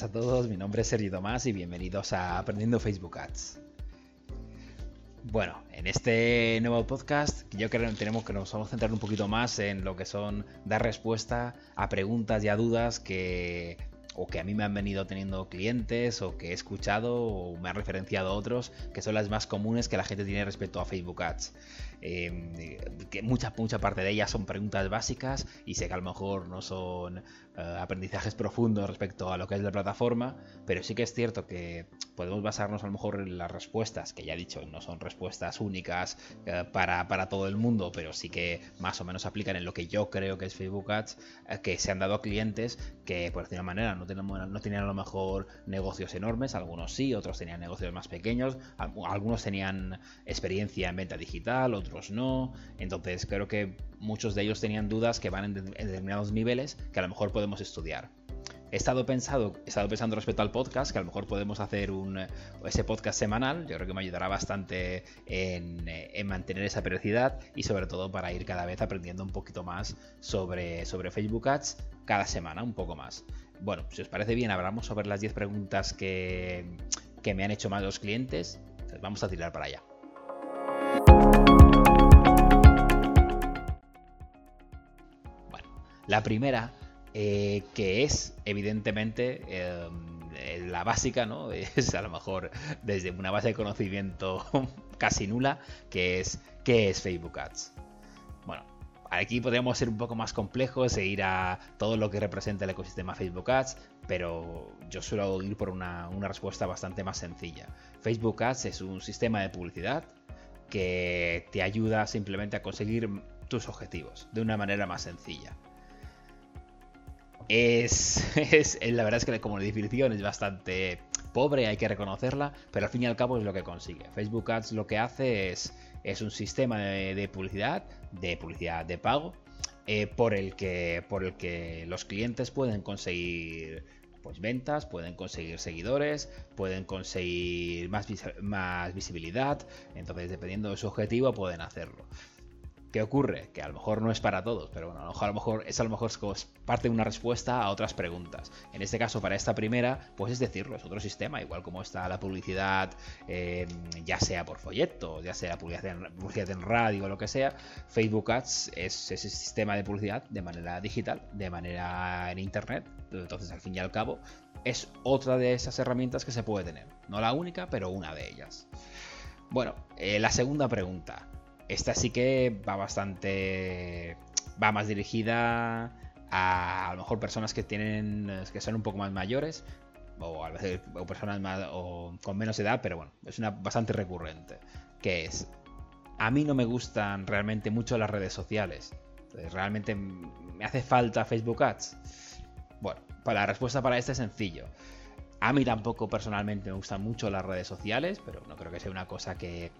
buenas a todos, mi nombre es Sergio Tomás y bienvenidos a Aprendiendo Facebook Ads. Bueno, en este nuevo podcast yo creo que tenemos que nos vamos a centrar un poquito más en lo que son dar respuesta a preguntas y a dudas que o que a mí me han venido teniendo clientes o que he escuchado o me han referenciado otros que son las más comunes que la gente tiene respecto a Facebook Ads. Em, que mucha, mucha parte de ellas son preguntas básicas y sé que a lo mejor no son eh, aprendizajes profundos respecto a lo que es la plataforma, pero sí que es cierto que podemos basarnos a lo mejor en las respuestas, que ya he dicho, no son respuestas únicas eh, para, para, todo el mundo, pero sí que más o menos aplican en lo que yo creo que es Facebook Ads, eh, que se han dado a clientes que por decir una manera no, tenían, no tenían a lo mejor negocios enormes, algunos sí, otros tenían negocios más pequeños, algunos tenían experiencia en venta digital, otros no, entonces creo que muchos de ellos tenían dudas que van en, determinados niveles que a lo mejor podemos estudiar. He estado, pensado, he estado pensando respecto al podcast, que a lo mejor podemos hacer un, ese podcast semanal. Yo creo que me ayudará bastante en, en, mantener esa periodicidad y sobre todo para ir cada vez aprendiendo un poquito más sobre, sobre Facebook Ads cada semana, un poco más. Bueno, si os parece bien, hablamos sobre las 10 preguntas que, que me han hecho más los clientes. vamos a tirar para allá. La primera, eh, que es evidentemente eh, la básica, ¿no? Es a lo mejor desde una base de conocimiento casi nula, que es ¿qué es Facebook Ads? Bueno, aquí podríamos ser un poco más complejos e ir a todo lo que representa el ecosistema Facebook Ads, pero yo suelo ir por una, una respuesta bastante más sencilla. Facebook Ads es un sistema de publicidad que te ayuda simplemente a conseguir tus objetivos de una manera más sencilla. Es, la verdad es que como definición es bastante pobre, hay que reconocerla, pero al fin y al cabo es lo que consigue. Facebook Ads lo que hace es, es un sistema de, publicidad, de publicidad de pago, eh, por, el que, por el que los clientes pueden conseguir pues ventas, pueden conseguir seguidores, pueden conseguir más, más visibilidad, entonces dependiendo de su objetivo pueden hacerlo. ¿Qué ocurre? Que a lo mejor no es para todos, pero bueno, a lo mejor, es a lo mejor parte de una respuesta a otras preguntas. En este caso, para esta primera, pues es decirlo, es otro sistema, igual como está la publicidad, em, ya sea por folletos, ya sea publicidad en, publicidad en radio o lo que sea, Facebook Ads es ese sistema de publicidad de manera digital, de manera en Internet. Entonces, al fin y al cabo, es otra de esas herramientas que se puede tener. No la única, pero una de ellas. Bueno, eh, la segunda pregunta. Esta sí que va bastante. va más dirigida a a lo mejor personas que tienen. que son un poco más mayores. O a veces personas más. o con menos edad, pero bueno, es una bastante recurrente. Que es. A mí no me gustan realmente mucho las redes sociales. Realmente me hace falta Facebook Ads. Bueno, la respuesta para esta es sencillo. A mí tampoco personalmente me gustan mucho las redes sociales, pero no creo que sea una cosa que,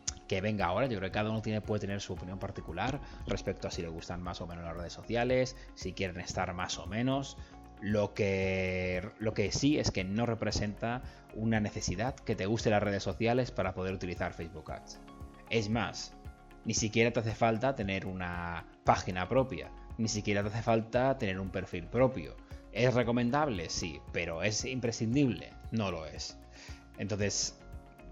venga ahora. Yo creo que cada uno tiene, puede tener su opinión particular respecto a si le gustan más o menos las redes sociales, si quieren estar más o menos. Lo que, lo que sí es que no representa una necesidad que te guste las redes sociales para poder utilizar Facebook Ads. Es más, ni siquiera te hace falta tener una página propia, ni siquiera te hace falta tener un perfil propio ¿Es recomendable? Sí, pero ¿es imprescindible? No lo es. Entonces,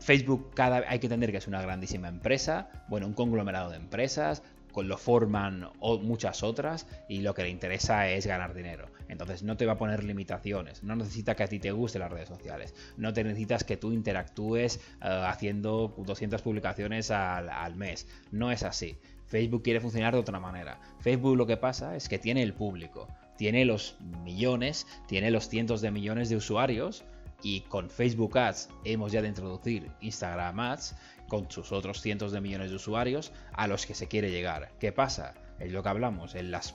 Facebook cada, hay que entender que es una grandísima empresa, bueno, un conglomerado de empresas, con lo forman muchas otras y lo que le interesa es ganar dinero. Entonces no te va a poner limitaciones, no necesita que a ti te gusten las redes sociales, no te necesitas que tú interactúes eh, haciendo 200 publicaciones al mes, no es así. Facebook quiere funcionar de otra manera. Facebook lo que pasa es que tiene el público, tiene los millones, tiene los cientos de millones de usuarios y con Facebook Ads hemos ya de introducir Instagram Ads con sus otros cientos de millones de usuarios a los que se quiere llegar. ¿Qué pasa? Es lo que hablamos en las,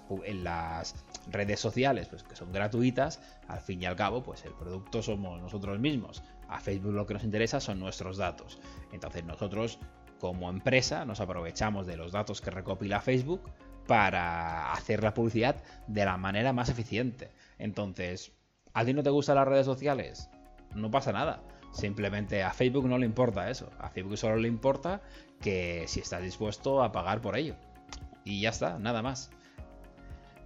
redes sociales, pues que son gratuitas, al fin y al cabo, pues el producto somos nosotros mismos. A Facebook lo que nos interesa son nuestros datos. Entonces nosotros como empresa nos aprovechamos de los datos que recopila Facebook para hacer la publicidad de la manera más eficiente. Entonces, ¿a ti no te gustan las redes sociales? No pasa nada. Simplemente a Facebook no le importa eso. A Facebook solo le importa que si estás dispuesto a pagar por ello. Y ya está, nada más.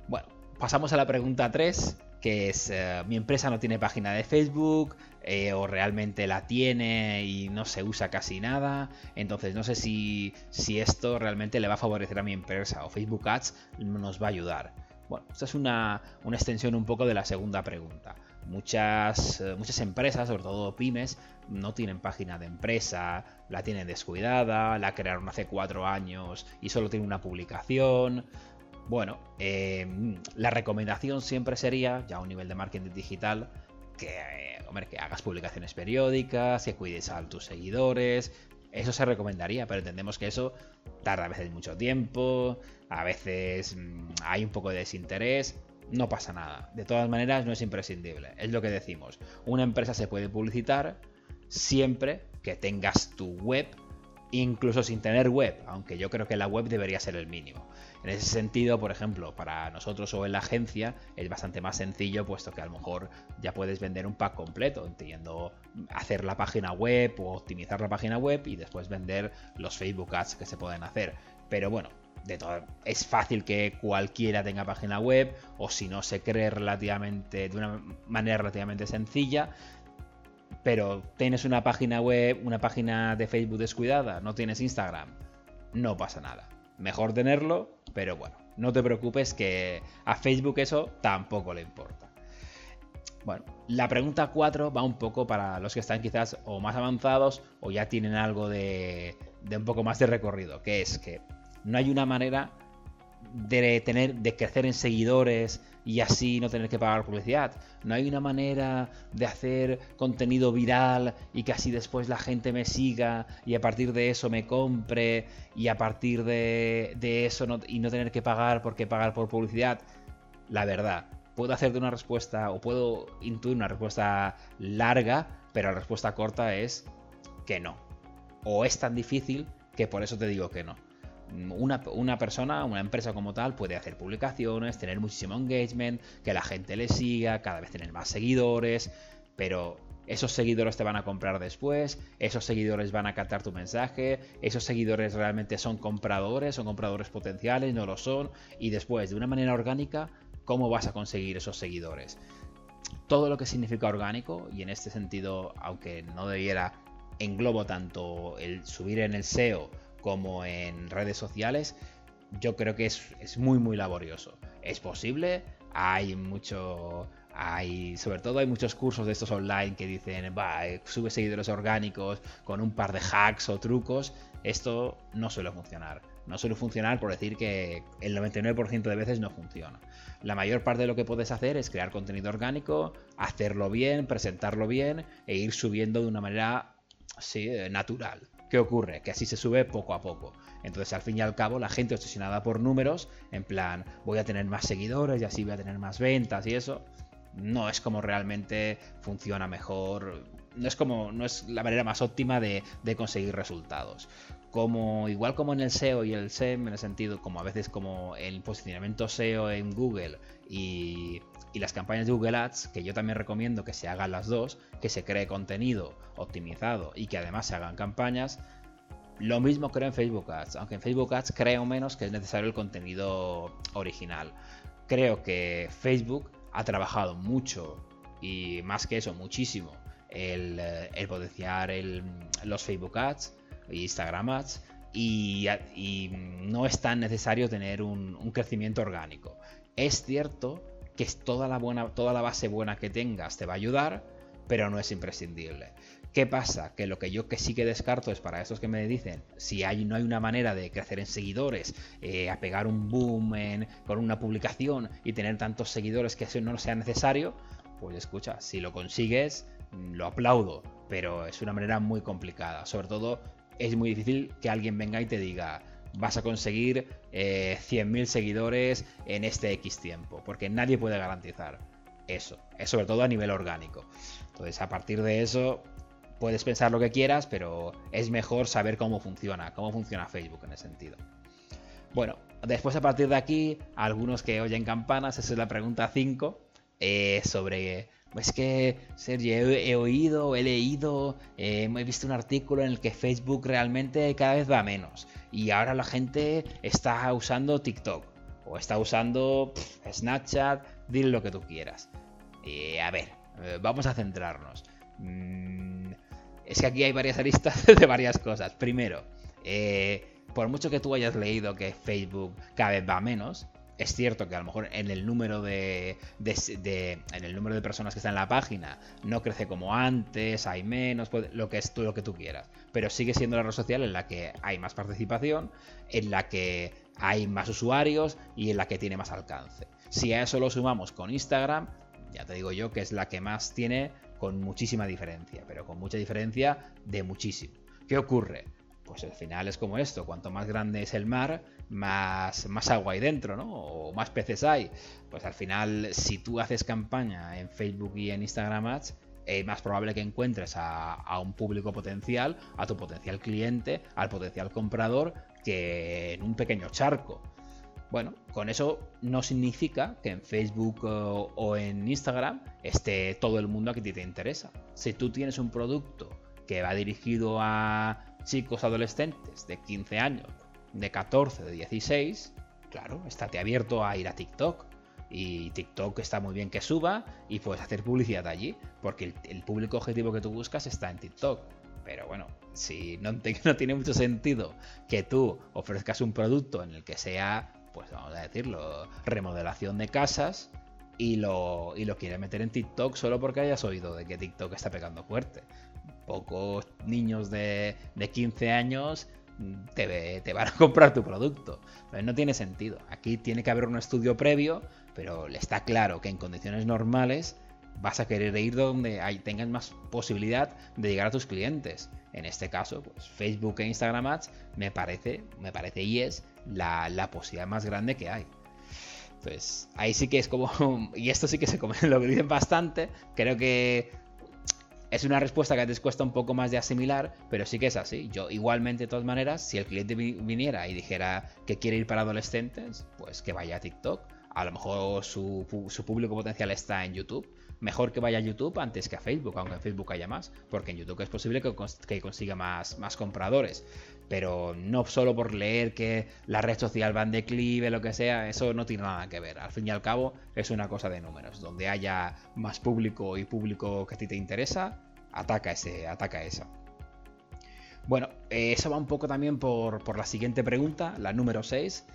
Bueno, pasamos a la pregunta 3, que es eh, mi empresa no tiene página de Facebook eh, o realmente la tiene y no se usa casi nada. Entonces no sé si, si esto realmente le va a favorecer a mi empresa o Facebook Ads nos va a ayudar. Bueno, esta es una, una extensión un poco de la segunda pregunta. Muchas, eh, muchas empresas, sobre todo pymes, no tienen página de empresa, la tienen descuidada, la crearon hace cuatro años y solo tiene una publicación. Bueno, em, la recomendación siempre sería, ya a un nivel de marketing digital, que, hombre, que hagas publicaciones periódicas, que cuides a tus seguidores. Eso se recomendaría, pero entendemos que eso tarda a veces mucho tiempo, a veces mm, hay un poco de desinterés. No pasa nada. De todas maneras, no es imprescindible. Es lo que decimos. Una empresa se puede publicitar siempre que tengas tu web, incluso sin tener web, aunque yo creo que la web debería ser el mínimo. En ese sentido, por ejemplo, para nosotros o en la agencia es bastante más sencillo, puesto que a lo mejor ya puedes vender un pack completo, entiendo hacer la página web o optimizar la página web y después vender los Facebook Ads que se pueden hacer. Pero bueno, de todo, es fácil que cualquiera tenga página web o si no se cree relativamente de una manera relativamente sencilla pero tienes una página web una página de Facebook descuidada no tienes Instagram no pasa nada mejor tenerlo pero bueno, no te preocupes que a Facebook eso tampoco le importa. Bueno, la pregunta 4 va un poco para los que están quizás o más avanzados o ya tienen algo de, de un poco más de recorrido, que es que no hay una manera de tener de crecer en seguidores y así no tener que pagar publicidad. No hay una manera de hacer contenido viral y que así después la gente me siga y a partir de eso me compre y a partir de, eso y no tener que pagar porque pagar por publicidad. La verdad, puedo hacerte una respuesta o puedo intuir una respuesta larga, pero la respuesta corta es que no. O es tan difícil que por eso te digo que no una, persona, una empresa como tal, puede hacer publicaciones, tener muchísimo engagement, que la gente le siga, cada vez tener más seguidores, pero esos seguidores te van a comprar después, esos seguidores van a captar tu mensaje, esos seguidores realmente son compradores, son compradores potenciales, no lo son, y después, de una manera orgánica, ¿cómo vas a conseguir esos seguidores? Todo lo que significa orgánico, y en este sentido, aunque no debiera, englobo tanto el subir en el SEO, como en redes sociales, yo creo que es, muy, muy laborioso. Es posible, hay mucho, hay, sobre todo hay muchos cursos de estos online que dicen, va, eh, sube seguidores orgánicos con un par de hacks o trucos. Esto no suele funcionar. No suele funcionar por decir que el 99% de veces no funciona. La mayor parte de lo que puedes hacer es crear contenido orgánico, hacerlo bien, presentarlo bien e ir subiendo de una manera sí, eh, natural. ¿Qué ocurre? Que así se sube poco a poco. Entonces, al fin y al cabo, la gente obsesionada por números, en plan, voy a tener más seguidores y así voy a tener más ventas y eso, no es como realmente funciona mejor. No es como, no es la manera más óptima de, conseguir resultados. Como, igual como en el SEO y el SEM, en el sentido, como a veces como el posicionamiento SEO en Google y y las campañas de Google Ads, que yo también recomiendo que se hagan las dos, que se cree contenido optimizado y que además se hagan campañas. Lo mismo creo en Facebook Ads, aunque en Facebook Ads creo menos que es necesario el contenido original. Creo que Facebook ha trabajado mucho y más que eso, muchísimo, el, eh, potenciar los Facebook Ads e Instagram Ads y, no es tan necesario tener un, un crecimiento orgánico. Es cierto que es toda la, buena, toda la base buena que tengas te va a ayudar, pero no es imprescindible. ¿Qué pasa? Que lo que yo que sí que descarto es para esos que me dicen, si hay, no hay una manera de crecer en seguidores, eh, a pegar un boom con una publicación y tener tantos seguidores que eso no sea necesario, pues escucha, si lo consigues, lo aplaudo, pero es una manera muy complicada. Sobre todo, es muy difícil que alguien venga y te diga, vas a conseguir eh, 100.000 seguidores en este X tiempo, porque nadie puede garantizar eso, es sobre todo a nivel orgánico. Entonces, a partir de eso, puedes pensar lo que quieras, pero es mejor saber cómo funciona, cómo funciona Facebook en ese sentido. Bueno, después a partir de aquí, algunos que oyen campanas, esa es la pregunta 5, eh, sobre es que, Sergio, he, oído, he leído, eh, he visto un artículo en el que Facebook realmente cada vez va menos. Y ahora la gente está usando TikTok o está usando Snapchat, dile lo que tú quieras. Y a ver, eh, vamos a centrarnos. Mm, es que aquí hay varias aristas de varias cosas. Primero, eh, por mucho que tú hayas leído que Facebook cada vez va menos, es cierto que a lo mejor en el número de, en el número de personas que están en la página no crece como antes, hay menos, lo que es todo lo que tú quieras, pero sigue siendo la red social en la que hay más participación, en la que hay más usuarios y en la que tiene más alcance. Si a eso lo sumamos con Instagram, ya te digo yo que es la que más tiene con muchísima diferencia, pero con mucha diferencia de muchísimo. ¿Qué ocurre? Pues al final es como esto, cuanto más grande es el mar, más, más agua hay dentro, ¿no? O más peces hay. Pues al final, si tú haces campaña en Facebook y en Instagram Ads, es más probable que encuentres a, un público potencial, a tu potencial cliente, al potencial comprador, que en un pequeño charco. Bueno, con eso no significa que en Facebook o, en Instagram esté todo el mundo a que te interesa. Si tú tienes un producto que va dirigido a chicos adolescentes de 15 años, de 14, de 16, claro, estate abierto a ir a TikTok. Y TikTok está muy bien que suba y puedes hacer publicidad allí, porque el, público objetivo que tú buscas está en TikTok. Pero bueno, si no, tiene mucho sentido que tú ofrezcas un producto en el que sea pues vamos a decirlo, remodelación de casas y lo, y lo meter en TikTok solo porque hayas oído de que TikTok está pegando fuerte. Pocos niños de, de 15 años te, van a comprar tu producto. no tiene sentido. Aquí tiene que haber un estudio previo, pero le está claro que en condiciones normales vas a querer ir donde hay, tengas más posibilidad de llegar a tus clientes. En este caso, pues Facebook e Instagram Ads me parece, me parece y es la, posibilidad más grande que hay. Entonces, ahí sí que es como. Y esto sí que se come, lo dicen bastante. Creo que es una respuesta que a veces cuesta un poco más de asimilar, pero sí que es así. Yo, igualmente, de todas maneras, si el cliente viniera y dijera que quiere ir para adolescentes, pues que vaya a TikTok. A lo mejor su, su público potencial está en YouTube mejor que vaya a YouTube antes que a Facebook, aunque en Facebook haya más, porque en YouTube es posible que, consiga más, más compradores. Pero no solo por leer que la red social va en declive, lo que sea, eso no tiene nada que ver. Al fin y al cabo es una cosa de números. Donde haya más público y público que a ti te interesa, ataca, ese, ataca esa. Bueno, eso va un poco también por, por la siguiente pregunta, la número 6.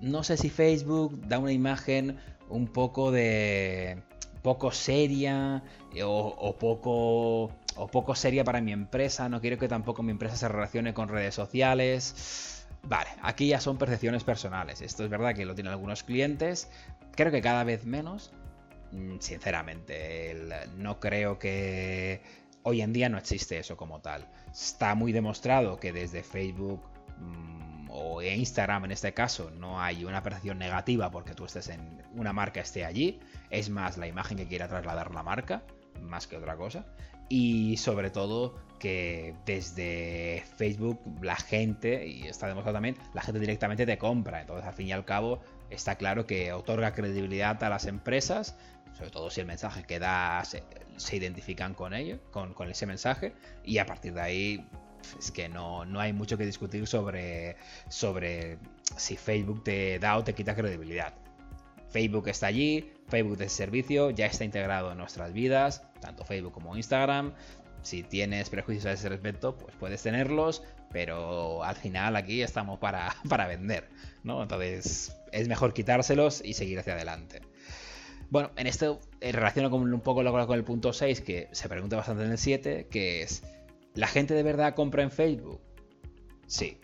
No sé si Facebook da una imagen un poco de poco seria eh, o, poco o poco seria para mi empresa. No quiero que tampoco mi empresa se relacione con redes sociales. Vale, aquí ya son percepciones personales. Esto es verdad que lo tienen algunos clientes. Creo que cada vez menos. Mm, sinceramente, no creo que hoy en día no existe eso como tal. Está muy demostrado que desde Facebook mm, o Instagram en este caso no hay una percepción negativa porque tú estés en una marca esté allí es más la imagen que quiera trasladar la marca, más que otra cosa. Y sobre todo que desde Facebook la gente, y está demostrado también, la gente directamente te compra. Entonces, al fin y al cabo, está claro que otorga credibilidad a las empresas, sobre todo si el mensaje que da se, identifican con ello, con, con, ese mensaje, y a partir de ahí es que no, no hay mucho que discutir sobre, sobre si Facebook te da o te quita credibilidad. Facebook está allí, Facebook de servicio ya está integrado en nuestras vidas, tanto Facebook como Instagram. Si tienes prejuicios a ese respecto, pues puedes tenerlos, pero al final aquí estamos para, para vender, ¿no? Entonces es mejor quitárselos y seguir hacia adelante. Bueno, en esto eh, relaciono con un poco con el punto 6, que se pregunta bastante en el 7, que es, ¿la gente de verdad compra en Facebook? Sí,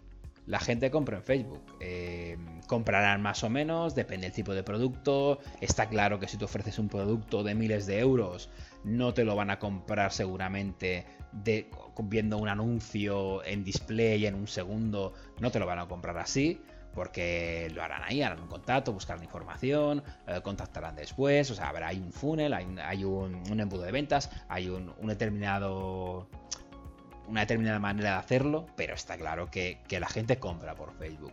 la gente compra en Facebook. Eh, comprarán más o menos, depende del tipo de producto. Está claro que si tú ofreces un producto de miles de euros, no te lo van a comprar seguramente viendo un anuncio en display en un segundo, no te lo van a comprar así. Porque lo harán ahí, harán un contacto, buscarán información, eh, contactarán después. O sea, habrá, hay un funnel, hay, un, embudo de ventas, hay un determinado una determinada manera de hacerlo, pero está claro que, la gente compra por Facebook.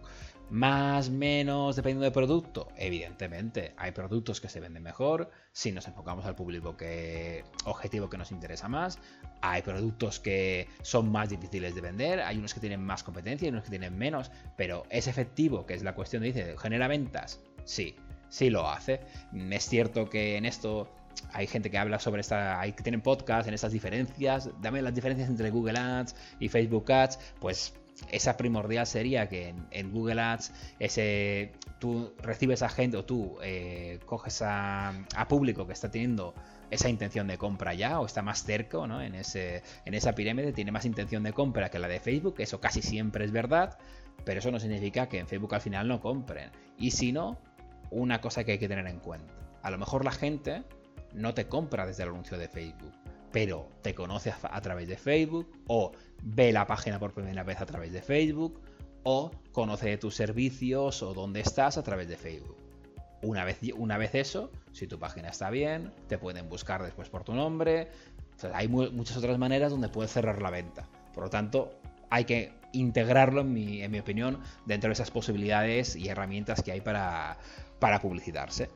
Más, menos, dependiendo del producto. Evidentemente, hay productos que se venden mejor si nos enfocamos al público que, objetivo que nos interesa más. Hay productos que son más difíciles de vender. Hay unos que tienen más competencia y unos que tienen menos. Pero es efectivo, que es la cuestión de dice, ¿genera ventas? Sí, sí lo hace. Es cierto que en esto hay gente que habla sobre esta, hay que tienen podcast en estas diferencias, dame las diferencias entre Google Ads y Facebook Ads, pues esa primordial sería que en, Google Ads ese, tú recibes a gente o tú eh, coges a, público que está teniendo esa intención de compra ya o está más cerca ¿no? en, ese, en esa pirámide, tiene más intención de compra que la de Facebook, eso casi siempre es verdad, pero eso no significa que en Facebook al final no compren. Y si no, una cosa que hay que tener en cuenta. A lo mejor la gente no te compra desde el anuncio de Facebook, pero te conoce a, través de Facebook o ve la página por primera vez a través de Facebook o conoce tus servicios o dónde estás a través de Facebook. Una vez, una vez eso, si tu página está bien, te pueden buscar después por tu nombre. hay muchas otras maneras donde puedes cerrar la venta. Por lo tanto, hay que integrarlo, en mi, en mi opinión, dentro de esas posibilidades y herramientas que hay para, para publicitarse.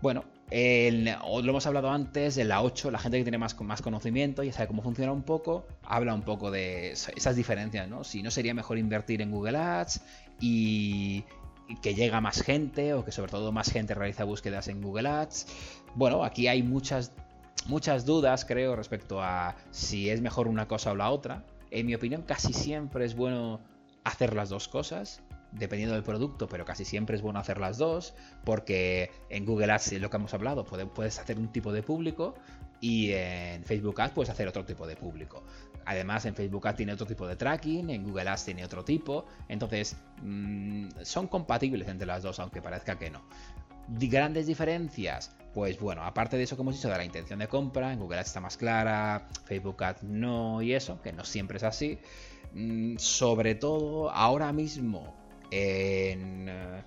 Bueno, lo hemos hablado antes, en la 8, la gente que tiene más, más conocimiento y sabe cómo funciona un poco, habla un poco de esas diferencias, ¿no? Si no sería mejor invertir en Google Ads y, que llega más gente o que sobre todo más gente realiza búsquedas en Google Ads. Bueno, aquí hay muchas, muchas dudas, creo, respecto a si es mejor una cosa o la otra. En mi opinión, casi siempre es bueno hacer las dos cosas dependiendo del producto, pero casi siempre es bueno hacer las dos, porque en Google Ads, lo que hemos hablado, puedes hacer un tipo de público y en Facebook Ads puedes hacer otro tipo de público. Además, en Facebook Ads tiene otro tipo de tracking, en Google Ads tiene otro tipo, entonces mm, son compatibles entre las dos, aunque parezca que no. Grandes diferencias, pues bueno, aparte de eso que hemos dicho de la intención de compra, en Google Ads está más clara, Facebook Ads no y eso, que no siempre es así. Mm, sobre todo, ahora mismo en, eh,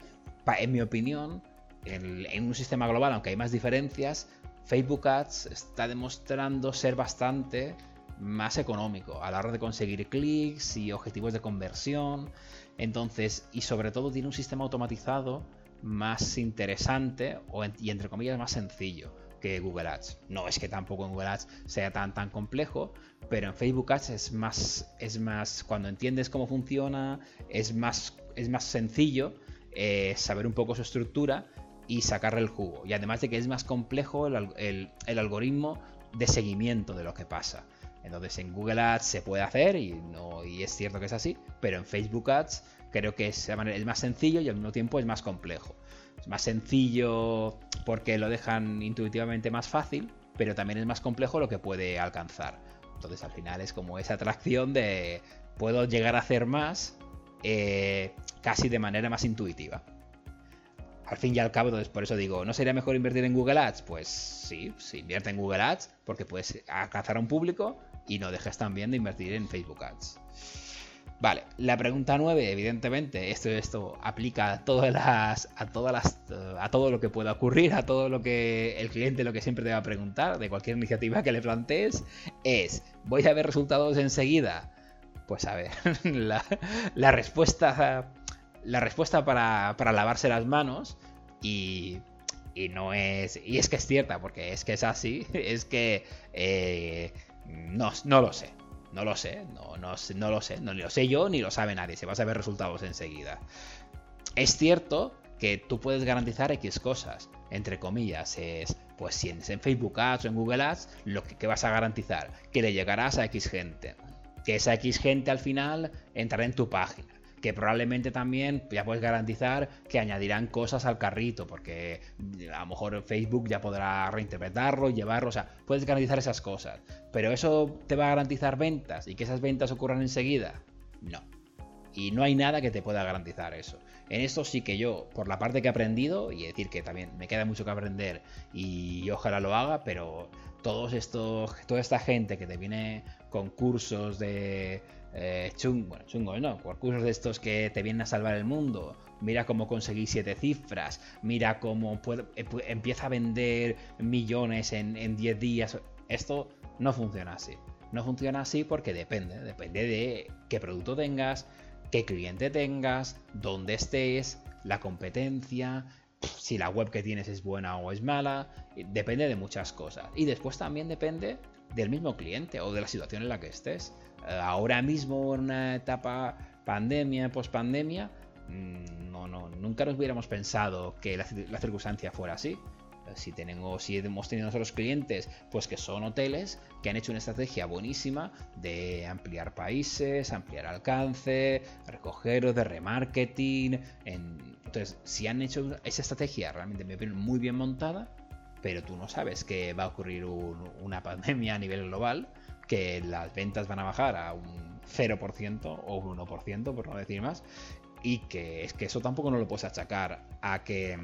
en mi opinión, en, un sistema global, aunque hay más diferencias, Facebook Ads está demostrando ser bastante más económico a la hora de conseguir clics y objetivos de conversión. Entonces, y sobre todo tiene un sistema automatizado más interesante y entre comillas más sencillo que Google Ads. No es que tampoco en Google Ads sea tan tan complejo, pero en Facebook Ads es más es más cuando entiendes cómo funciona, es más es más sencillo eh, saber un poco su estructura y sacarle el jugo. Y además de que es más complejo el, algoritmo de seguimiento de lo que pasa. Entonces en Google Ads se puede hacer y, no, y es cierto que es así, pero en Facebook Ads creo que es, el más sencillo y al mismo tiempo es más complejo. Es más sencillo porque lo dejan intuitivamente más fácil, pero también es más complejo lo que puede alcanzar. Entonces al final es como esa atracción de puedo llegar a hacer más eh, casi de manera más intuitiva. Al fin y al cabo, entonces por eso digo, ¿no sería mejor invertir en Google Ads? Pues sí, sí, invierte en Google Ads porque puedes alcanzar a un público y no dejes también de invertir en Facebook Ads. Vale, la pregunta 9, evidentemente, esto, esto aplica a todas las, a todas las, a todo lo que pueda ocurrir, a todo lo que el cliente lo que siempre te va a preguntar de cualquier iniciativa que le plantees, es, ¿voy a ver resultados enseguida? Pues a ver, la, respuesta. La respuesta para, lavarse las manos. Y, no es. Y es que es cierta, porque es que es así. Es que. Eh, no, no lo sé. No lo sé. No, no, no lo sé. No lo sé yo ni lo sabe nadie. Se va a saber resultados enseguida. Es cierto que tú puedes garantizar X cosas. Entre comillas, es. Pues si en, Facebook Ads o en Google Ads, lo que, que vas a garantizar, que le llegarás a X gente que esa X gente al final entrará en tu página. Que probablemente también ya puedes garantizar que añadirán cosas al carrito, porque a lo mejor Facebook ya podrá reinterpretarlo, llevarlo, o sea, puedes garantizar esas cosas. Pero eso te va a garantizar ventas y que esas ventas ocurran enseguida. No. Y no hay nada que te pueda garantizar eso. En esto sí que yo, por la parte que he aprendido, y decir que también me queda mucho que aprender y ojalá lo haga, pero todos estos, toda esta gente que te viene con cursos de eh, bueno, no, cursos de estos que te vienen a salvar el mundo. Mira cómo conseguí siete cifras, mira cómo eh, empieza a vender millones en 10 días. Esto no funciona así. No funciona así porque depende, depende de qué producto tengas, qué cliente tengas, dónde estés, la competencia, si la web que tienes es buena o es mala, depende de muchas cosas. Y después también depende del mismo cliente o de la situación en la que estés. Eh, ahora mismo en una etapa pandemia, pospandemia, mm, no, no, nunca nos hubiéramos pensado que la, circunstancia fuera así. Si tenemos, si hemos tenido nosotros clientes, pues que son hoteles que han hecho una estrategia buenísima de ampliar países, ampliar alcance, recoger de remarketing. Entonces, si han hecho esa estrategia realmente me muy bien montada, pero tú no sabes que va a ocurrir una pandemia a nivel global, que las ventas van a bajar a un 0% o un 1%, por no decir más, y que es que eso tampoco no lo puedes achacar a que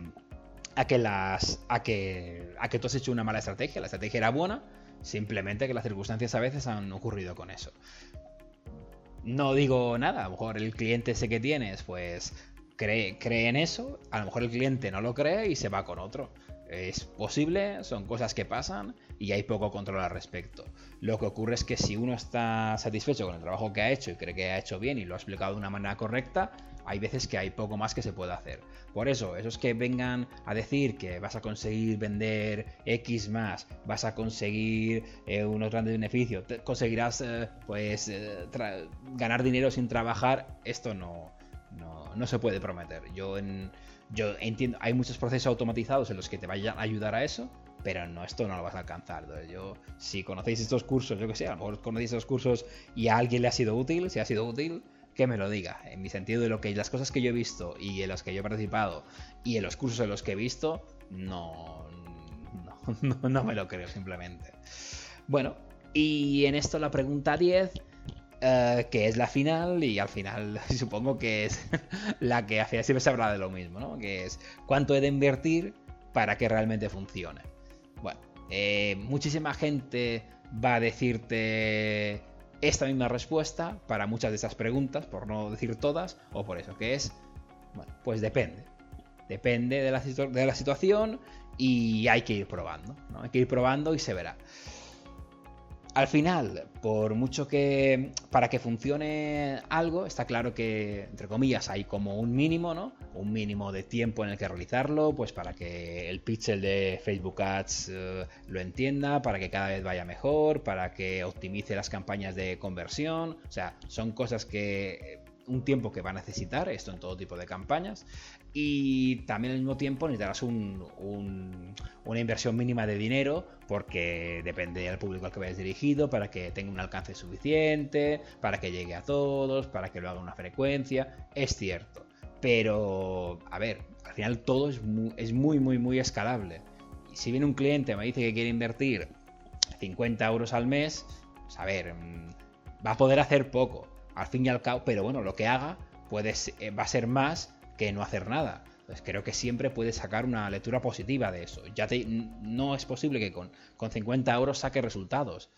a que las a que a que tú has hecho una mala estrategia, la estrategia era buena, simplemente que las circunstancias a veces han ocurrido con eso. No digo nada, a lo mejor el cliente ese que tienes, pues cree, cree en eso, a lo mejor el cliente no lo cree y se va con otro. Es posible, son cosas que pasan y hay poco control al respecto. Lo que ocurre es que si uno está satisfecho con el trabajo que ha hecho y cree que ha hecho bien y lo ha explicado de una manera correcta, hay veces que hay poco más que se puede hacer. Por eso, esos que vengan a decir que vas a conseguir vender X más, vas a conseguir eh, unos grandes beneficios, conseguirás eh, pues eh, ganar dinero sin trabajar, esto no, no, no se puede prometer. Yo yo entiendo, hay muchos procesos automatizados en los que te vayan a ayudar a eso, pero no, esto no lo vas a alcanzar. yo, si conocéis estos cursos, yo que sé, a lo mejor conocéis estos cursos y a alguien le ha sido útil, si ha sido útil, que me lo diga. En mi sentido de lo que las cosas que yo he visto y en las que yo he participado y en los cursos en los que he visto, no, no, no me lo creo simplemente. Bueno, y en esto la pregunta 10 eh, que es la final y al final supongo que es la que hace siempre se habla de lo mismo, ¿no? Que es cuánto he de invertir para que realmente funcione. Bueno, eh, muchísima gente va a decirte esta misma respuesta para muchas de esas preguntas, por no decir todas, o por eso, que es, bueno, pues depende. Depende de la, de la situación y hay que ir probando. Hay que ir probando y se verá al final, por mucho que para que funcione algo, está claro que, entre comillas, hay como un mínimo, ¿no? Un mínimo de tiempo en el que realizarlo, pues para que el pixel de Facebook Ads eh, lo entienda, para que cada vez vaya mejor, para que optimice las campañas de conversión. O sea, son cosas que un tiempo que va a necesitar, esto en todo tipo de campañas, y también al mismo tiempo necesitarás una inversión mínima de dinero, porque depende del público al que vayas dirigido, para que tenga un alcance suficiente, para que llegue a todos, para que lo haga una frecuencia, es cierto. Pero, a ver, al final todo es muy, es muy, muy, muy escalable. Y si viene un cliente y me dice que quiere invertir 50 euros al mes, pues a ver, mm, va a poder hacer poco al fin y al cabo, pero bueno, lo que haga puede, eh, va a ser más que no hacer nada. Entonces creo que siempre puedes sacar una lectura positiva de eso. Ya te, no es posible que con, con 50 euros saque resultados.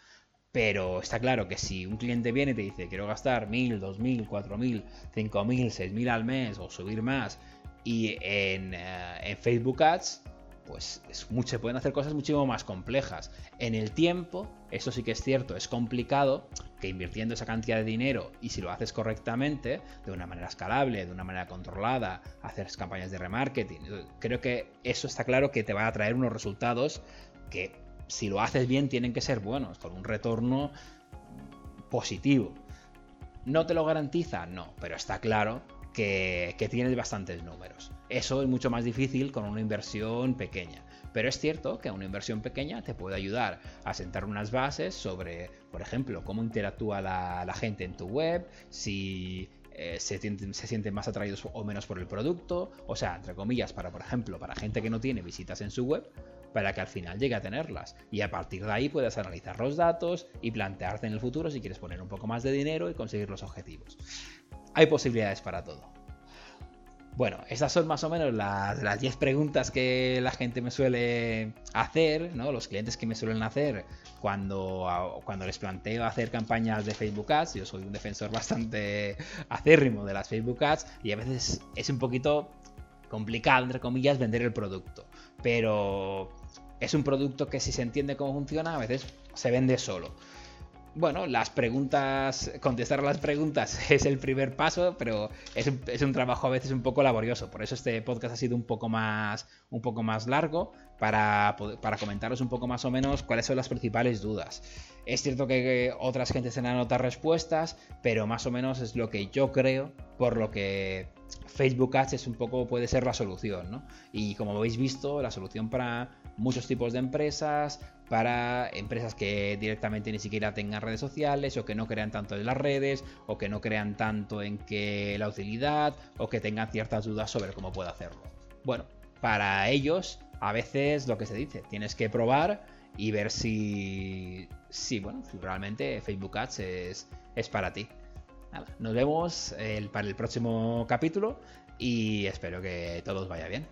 Pero está claro que si un cliente viene y te dice quiero gastar 1000, 2000, 4000, 5000, 6000 al mes o subir más y en, eh, en Facebook Ads, pues es se pueden hacer cosas muchísimo más complejas. En el tiempo, eso sí que es cierto, es complicado que invirtiendo esa cantidad de dinero y si lo haces correctamente, de una manera escalable, de una manera controlada, hacer campañas de remarketing, creo que eso está claro que te va a traer unos resultados que si lo haces bien tienen que ser buenos, con un retorno positivo. ¿No te lo garantiza? No, pero está claro que tienes bastantes números. Eso es mucho más difícil con una inversión pequeña. Pero es cierto que una inversión pequeña te puede ayudar a sentar unas bases sobre, por ejemplo, cómo interactúa la, gente en tu web, si eh, se, sienten, más atraídos o menos por el producto, o sea, entre comillas, para, por ejemplo, para gente que no tiene visitas en su web, para que al final llegue a tenerlas. Y a partir de ahí puedas analizar los datos y plantearte en el futuro si quieres poner un poco más de dinero y conseguir los objetivos. Hay posibilidades para todo. Bueno, estas son más o menos las, 10 preguntas que la gente me suele hacer, ¿no? Los clientes que me suelen hacer cuando, cuando les planteo hacer campañas de Facebook Ads. Yo soy un defensor bastante acérrimo de las Facebook Ads y a veces es un poquito complicado, entre comillas, vender el producto. Pero es un producto que si se entiende cómo funciona, a veces se vende solo bueno, las preguntas, contestar las preguntas es el primer paso, pero es un, trabajo a veces un poco laborioso. Por eso este podcast ha sido un poco más, un poco más largo para, para comentaros un poco más o menos cuáles son las principales dudas. Es cierto que otras gentes dan otras respuestas, pero más o menos es lo que yo creo, por lo que Facebook Ads es un poco puede ser la solución, ¿no? Y como habéis visto, la solución para muchos tipos de empresas, para empresas que directamente ni siquiera tengan redes sociales o que no crean tanto en las redes o que no crean tanto en que la utilidad o que tengan ciertas dudas sobre cómo puede hacerlo. Bueno, para ellos a veces lo que se dice, tienes que probar y ver si, si bueno, si realmente Facebook Ads es, es para ti. nos vemos para el próximo capítulo y espero que todo os vaya bien.